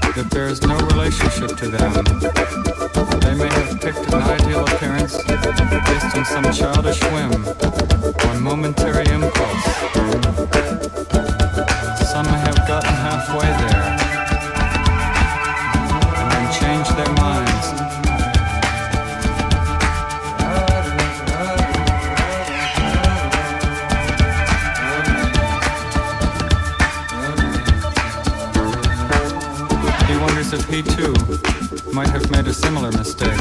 that there is no relationship to them. They may have picked an ideal appearance based on some childish whim or momentary impulse. Some may have gotten halfway there. similar mistake.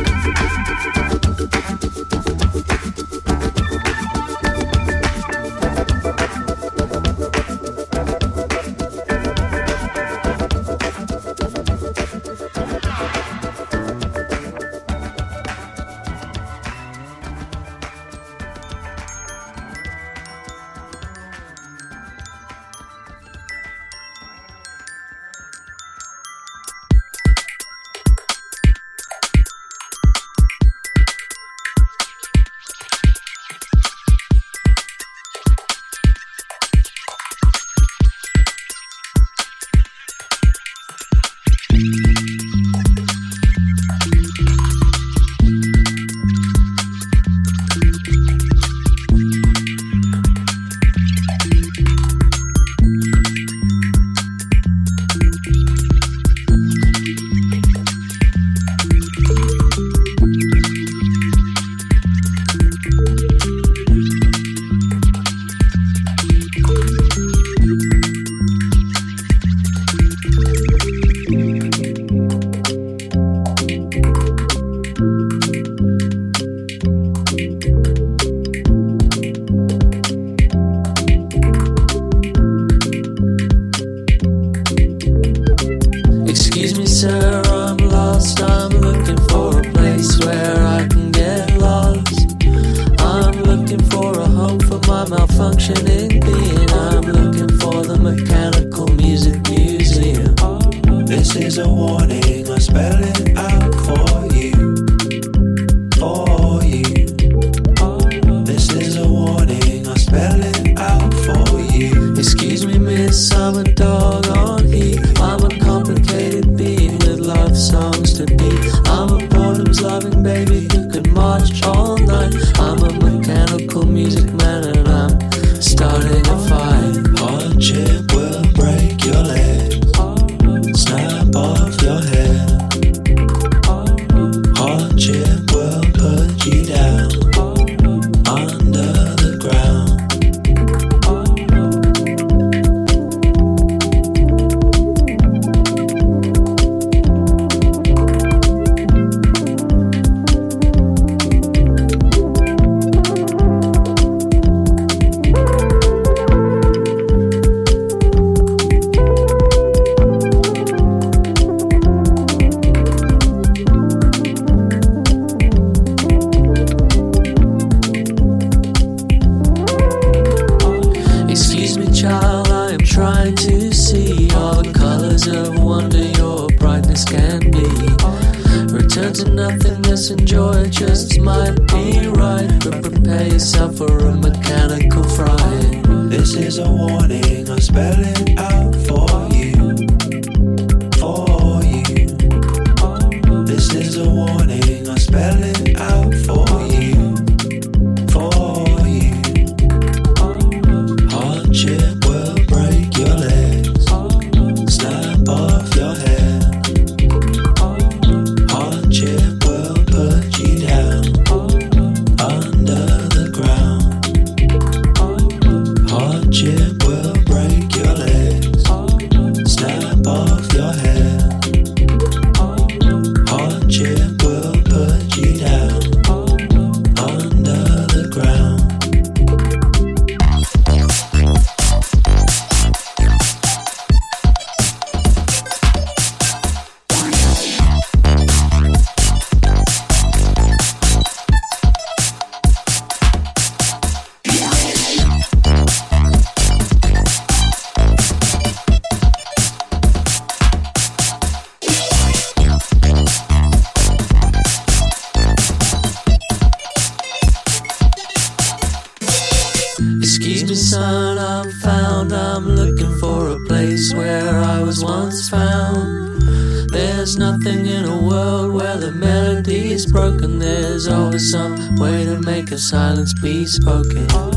Spoken.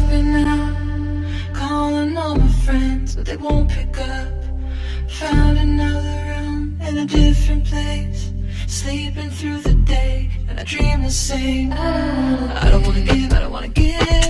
I've been out calling all my friends, but they won't pick up. Found another room in a different place. Sleeping through the day, and I dream the same. I don't wanna give, I don't wanna give.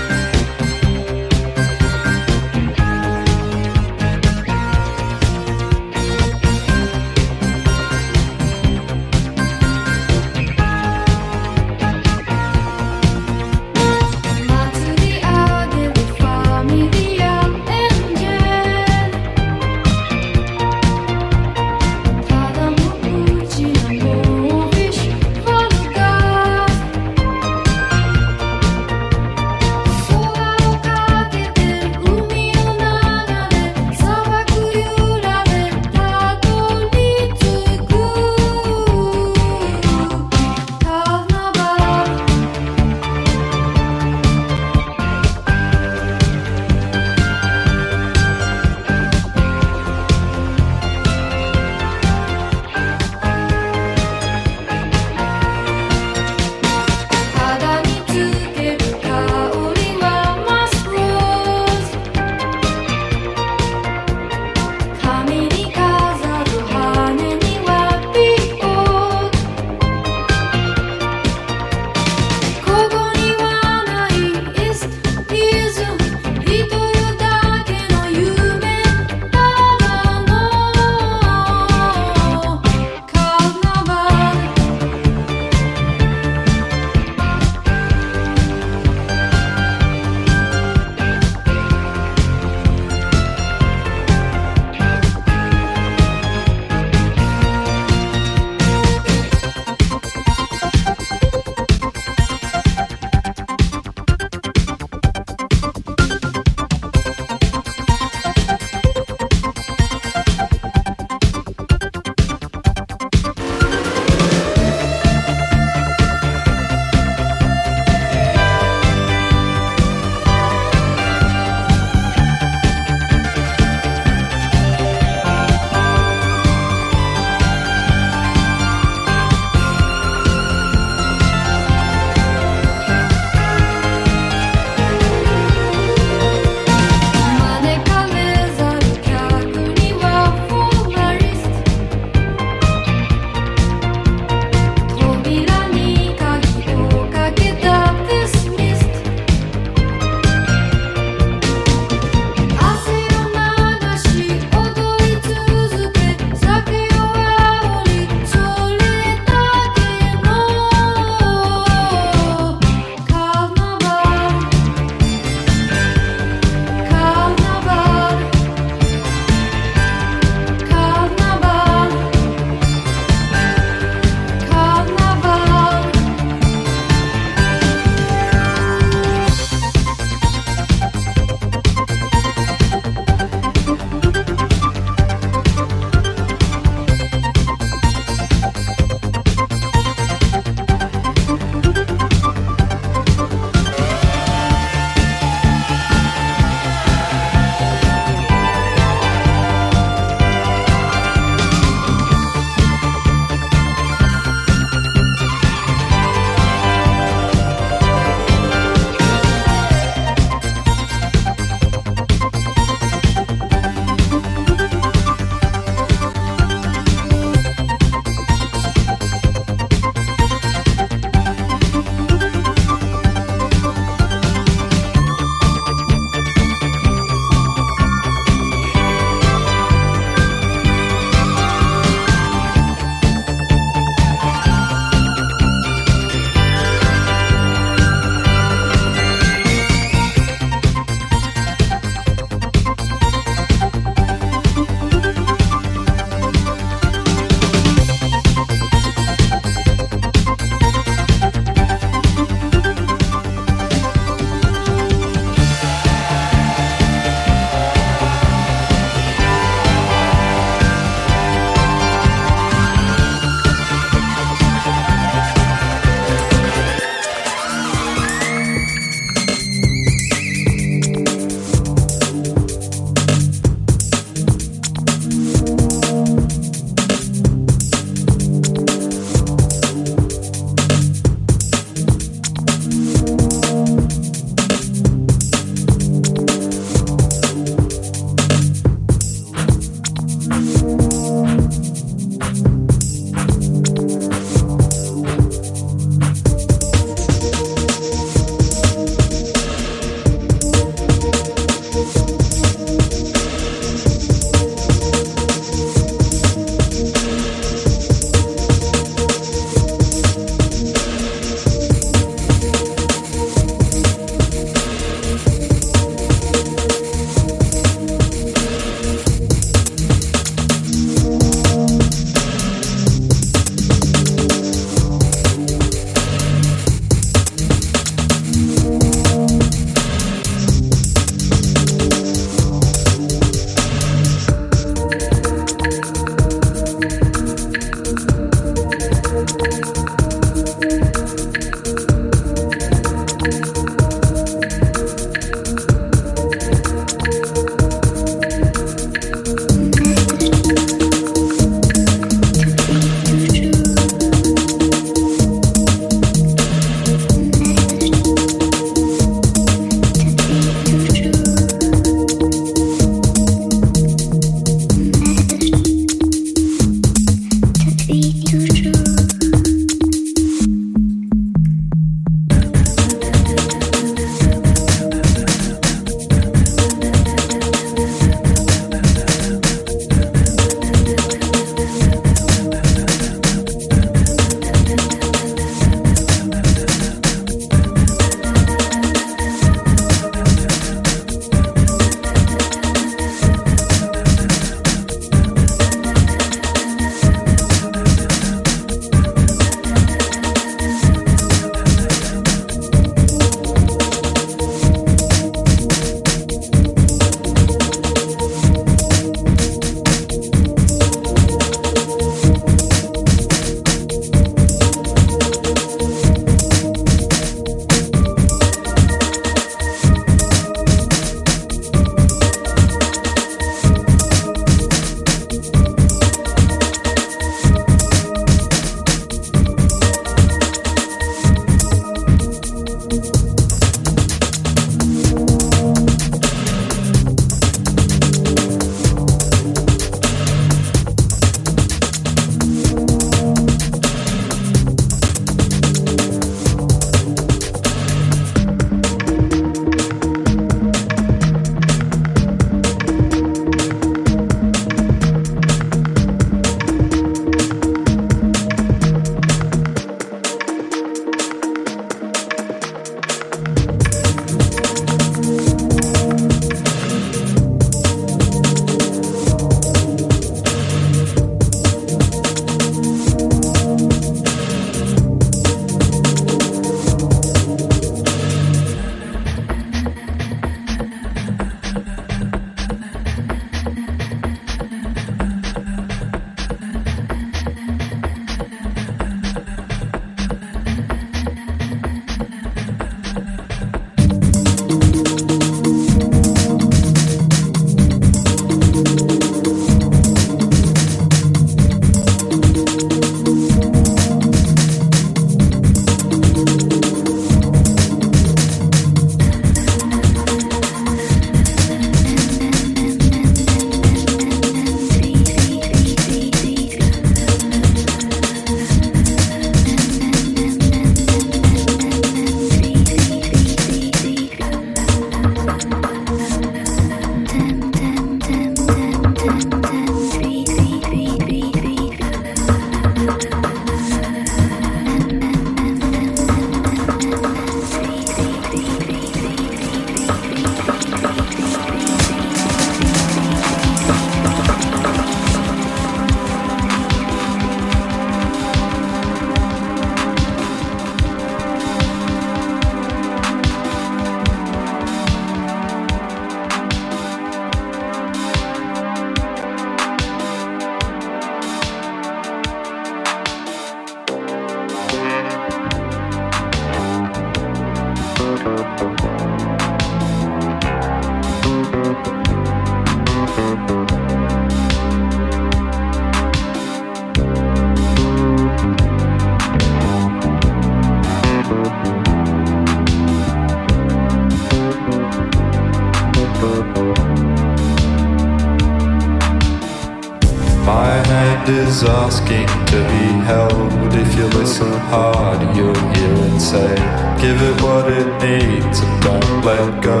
is asking to be held. If you listen hard, you'll hear it say, Give it what it needs and don't let go.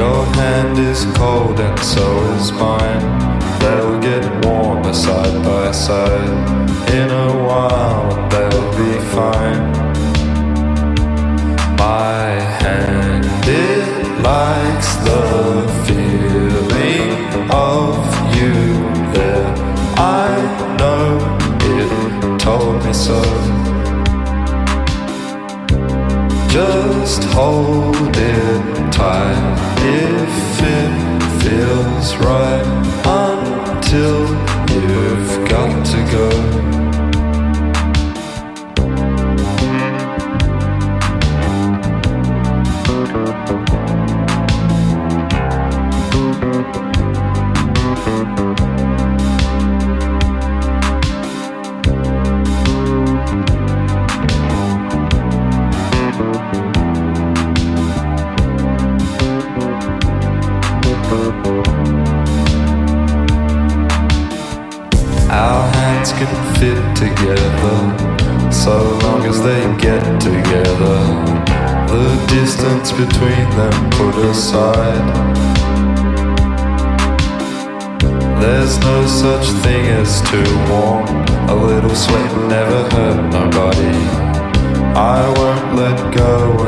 Your hand is cold and so is mine. They'll get warmer side by side. In a while, they'll be fine. My likes the feeling of you there. I know it told me so. Just hold it tight if it feels right until you've got to go. Between them put aside. There's no such thing as too warm. A little sweat never hurt nobody. I won't let go